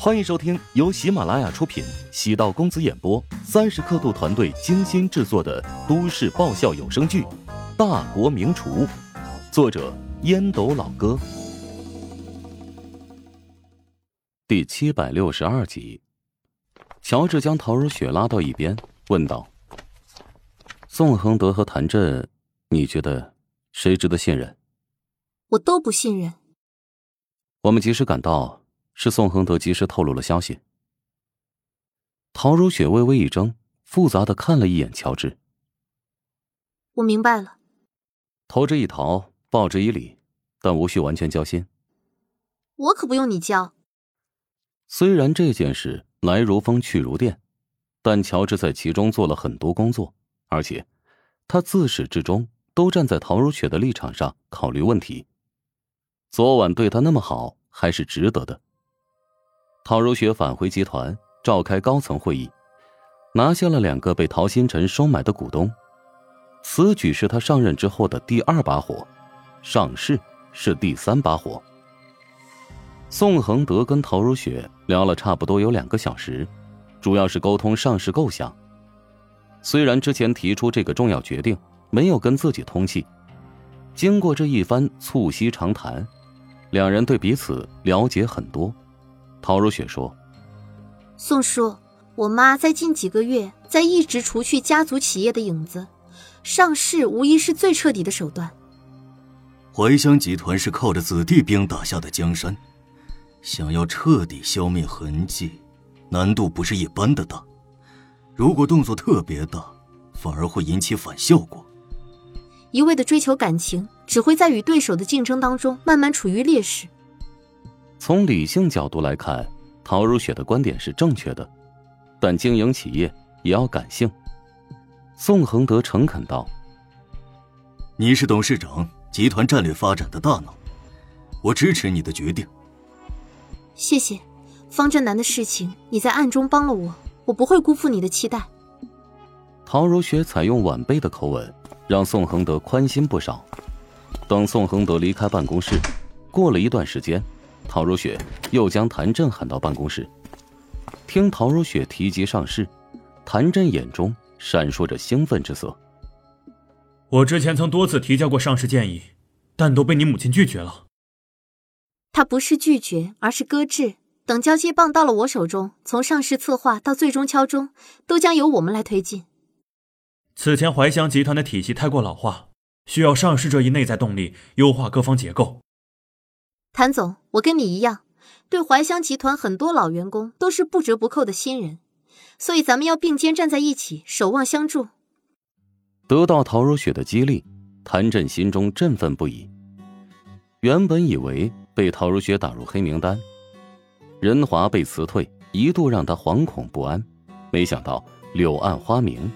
欢迎收听由喜马拉雅出品、喜道公子演播、三十刻度团队精心制作的都市爆笑有声剧《大国名厨》，作者烟斗老哥，第七百六十二集。乔治将陶如雪拉到一边，问道：“宋恒德和谭震，你觉得谁值得信任？”我都不信任。我们及时赶到。是宋恒德及时透露了消息。陶如雪微微一怔，复杂的看了一眼乔治。我明白了。投之以桃，报之以李，但无需完全交心。我可不用你教。虽然这件事来如风去如电，但乔治在其中做了很多工作，而且他自始至终都站在陶如雪的立场上考虑问题。昨晚对他那么好，还是值得的。陶如雪返回集团，召开高层会议，拿下了两个被陶新辰收买的股东。此举是他上任之后的第二把火，上市是第三把火。宋恒德跟陶如雪聊了差不多有两个小时，主要是沟通上市构想。虽然之前提出这个重要决定没有跟自己通气，经过这一番促膝长谈，两人对彼此了解很多。陶如雪说：“宋叔，我妈在近几个月在一直除去家族企业的影子，上市无疑是最彻底的手段。怀香集团是靠着子弟兵打下的江山，想要彻底消灭痕迹，难度不是一般的大。如果动作特别大，反而会引起反效果。一味的追求感情，只会在与对手的竞争当中慢慢处于劣势。”从理性角度来看，陶如雪的观点是正确的，但经营企业也要感性。宋恒德诚恳道：“你是董事长，集团战略发展的大脑，我支持你的决定。”谢谢，方振南的事情你在暗中帮了我，我不会辜负你的期待。陶如雪采用晚辈的口吻，让宋恒德宽心不少。等宋恒德离开办公室，过了一段时间。陶如雪又将谭震喊到办公室，听陶如雪提及上市，谭震眼中闪烁着兴奋之色。我之前曾多次提交过上市建议，但都被你母亲拒绝了。他不是拒绝，而是搁置。等交接棒到了我手中，从上市策划到最终敲钟，都将由我们来推进。此前怀香集团的体系太过老化，需要上市这一内在动力优化各方结构。谭总，我跟你一样，对怀香集团很多老员工都是不折不扣的新人，所以咱们要并肩站在一起，守望相助。得到陶如雪的激励，谭震心中振奋不已。原本以为被陶如雪打入黑名单，任华被辞退，一度让他惶恐不安。没想到柳暗花明，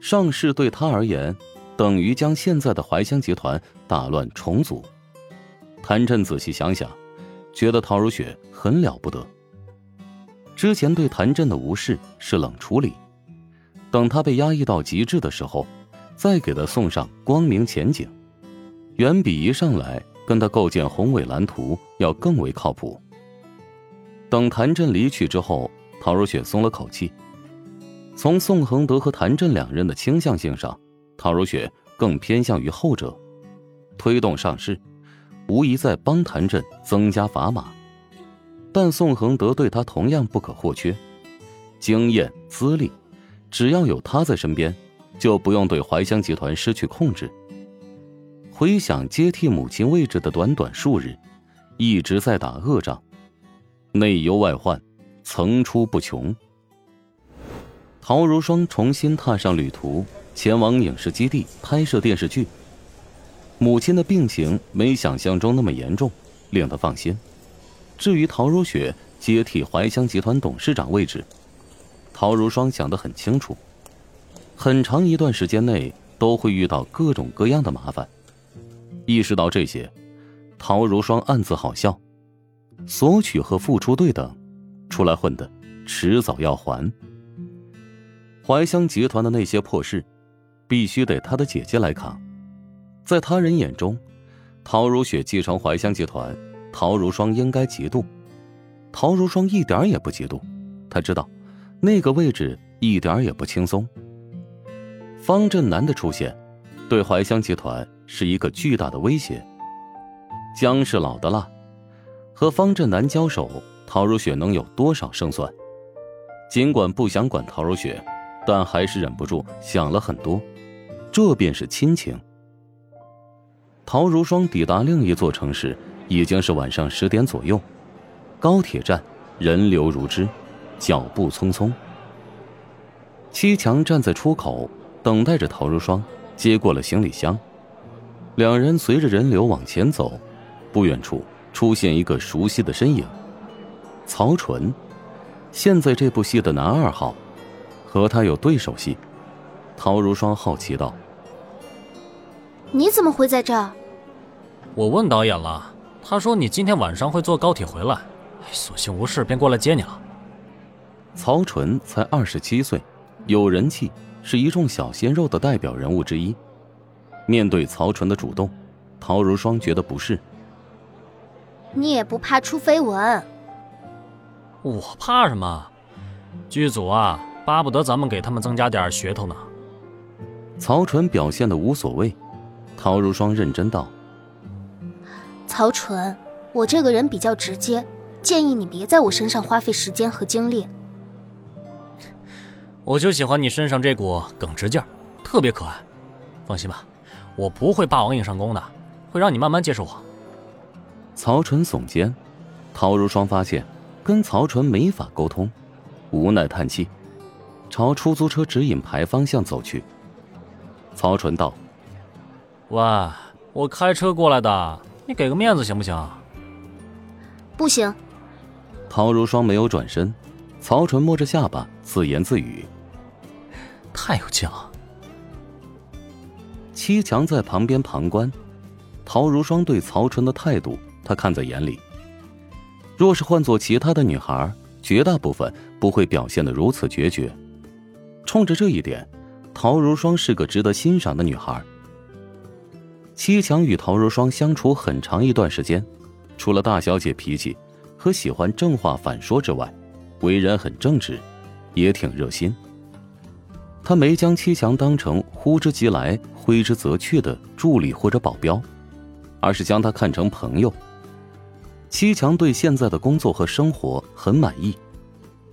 上市对他而言，等于将现在的怀香集团打乱重组。谭震仔细想想，觉得陶如雪很了不得。之前对谭震的无视是冷处理，等他被压抑到极致的时候，再给他送上光明前景，远比一上来跟他构建宏伟蓝图要更为靠谱。等谭震离去之后，陶如雪松了口气。从宋恒德和谭震两人的倾向性上，陶如雪更偏向于后者，推动上市。无疑在帮谭震增加砝码，但宋恒德对他同样不可或缺，经验资历，只要有他在身边，就不用对怀香集团失去控制。回想接替母亲位置的短短数日，一直在打恶仗，内忧外患，层出不穷。陶如霜重新踏上旅途，前往影视基地拍摄电视剧。母亲的病情没想象中那么严重，令他放心。至于陶如雪接替怀香集团董事长位置，陶如霜想得很清楚，很长一段时间内都会遇到各种各样的麻烦。意识到这些，陶如霜暗自好笑。索取和付出对等，出来混的，迟早要还。怀香集团的那些破事，必须得他的姐姐来扛。在他人眼中，陶如雪继承怀香集团，陶如霜应该嫉妒。陶如霜一点也不嫉妒，他知道那个位置一点也不轻松。方振南的出现，对怀香集团是一个巨大的威胁。姜是老的辣，和方振南交手，陶如雪能有多少胜算？尽管不想管陶如雪，但还是忍不住想了很多。这便是亲情。陶如霜抵达另一座城市，已经是晚上十点左右。高铁站人流如织，脚步匆匆。七强站在出口，等待着陶如霜接过了行李箱。两人随着人流往前走。不远处出现一个熟悉的身影，曹纯，现在这部戏的男二号，和他有对手戏。陶如霜好奇道：“你怎么会在这儿？”我问导演了，他说你今天晚上会坐高铁回来，索性无事便过来接你了。曹纯才二十七岁，有人气，是一众小鲜肉的代表人物之一。面对曹纯的主动，陶如霜觉得不适。你也不怕出绯闻？我怕什么？剧组啊，巴不得咱们给他们增加点噱头呢。曹纯表现的无所谓，陶如霜认真道：“曹纯，我这个人比较直接，建议你别在我身上花费时间和精力。我就喜欢你身上这股耿直劲儿，特别可爱。放心吧，我不会霸王硬上弓的，会让你慢慢接受我。”曹纯耸肩，陶如霜发现跟曹纯没法沟通，无奈叹气，朝出租车指引牌方向走去。曹纯道：“喂，我开车过来的，你给个面子行不行？”“不行。”陶如霜没有转身，曹纯摸着下巴自言自语：“太有劲了。”七强在旁边旁观，陶如霜对曹纯的态度。他看在眼里。若是换做其他的女孩，绝大部分不会表现的如此决绝。冲着这一点，陶如霜是个值得欣赏的女孩。七强与陶如霜相处很长一段时间，除了大小姐脾气和喜欢正话反说之外，为人很正直，也挺热心。他没将七强当成呼之即来挥之则去的助理或者保镖，而是将他看成朋友。七强对现在的工作和生活很满意，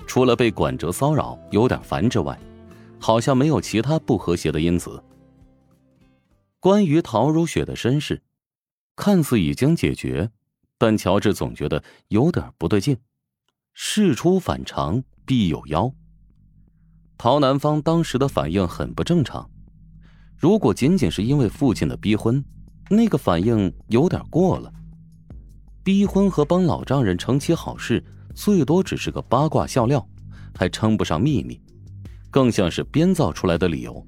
除了被管着骚扰有点烦之外，好像没有其他不和谐的因子。关于陶如雪的身世，看似已经解决，但乔治总觉得有点不对劲。事出反常必有妖。陶南方当时的反应很不正常，如果仅仅是因为父亲的逼婚，那个反应有点过了。逼婚和帮老丈人成其好事，最多只是个八卦笑料，还称不上秘密，更像是编造出来的理由，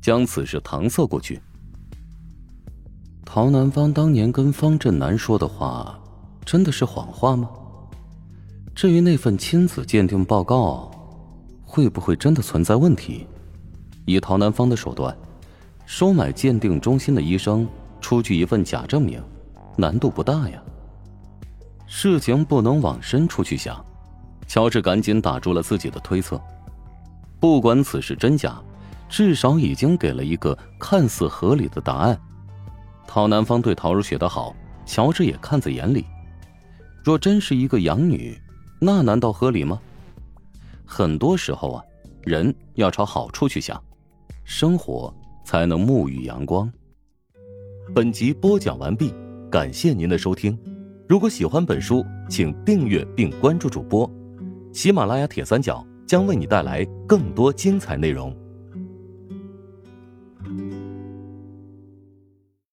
将此事搪塞过去。陶南方当年跟方振南说的话，真的是谎话吗？至于那份亲子鉴定报告，会不会真的存在问题？以陶南方的手段，收买鉴定中心的医生出具一份假证明，难度不大呀。事情不能往深处去想，乔治赶紧打住了自己的推测。不管此事真假，至少已经给了一个看似合理的答案。陶南方对陶如雪的好，乔治也看在眼里。若真是一个养女，那难道合理吗？很多时候啊，人要朝好处去想，生活才能沐浴阳光。本集播讲完毕，感谢您的收听。如果喜欢本书，请订阅并关注主播。喜马拉雅铁三角将为你带来更多精彩内容。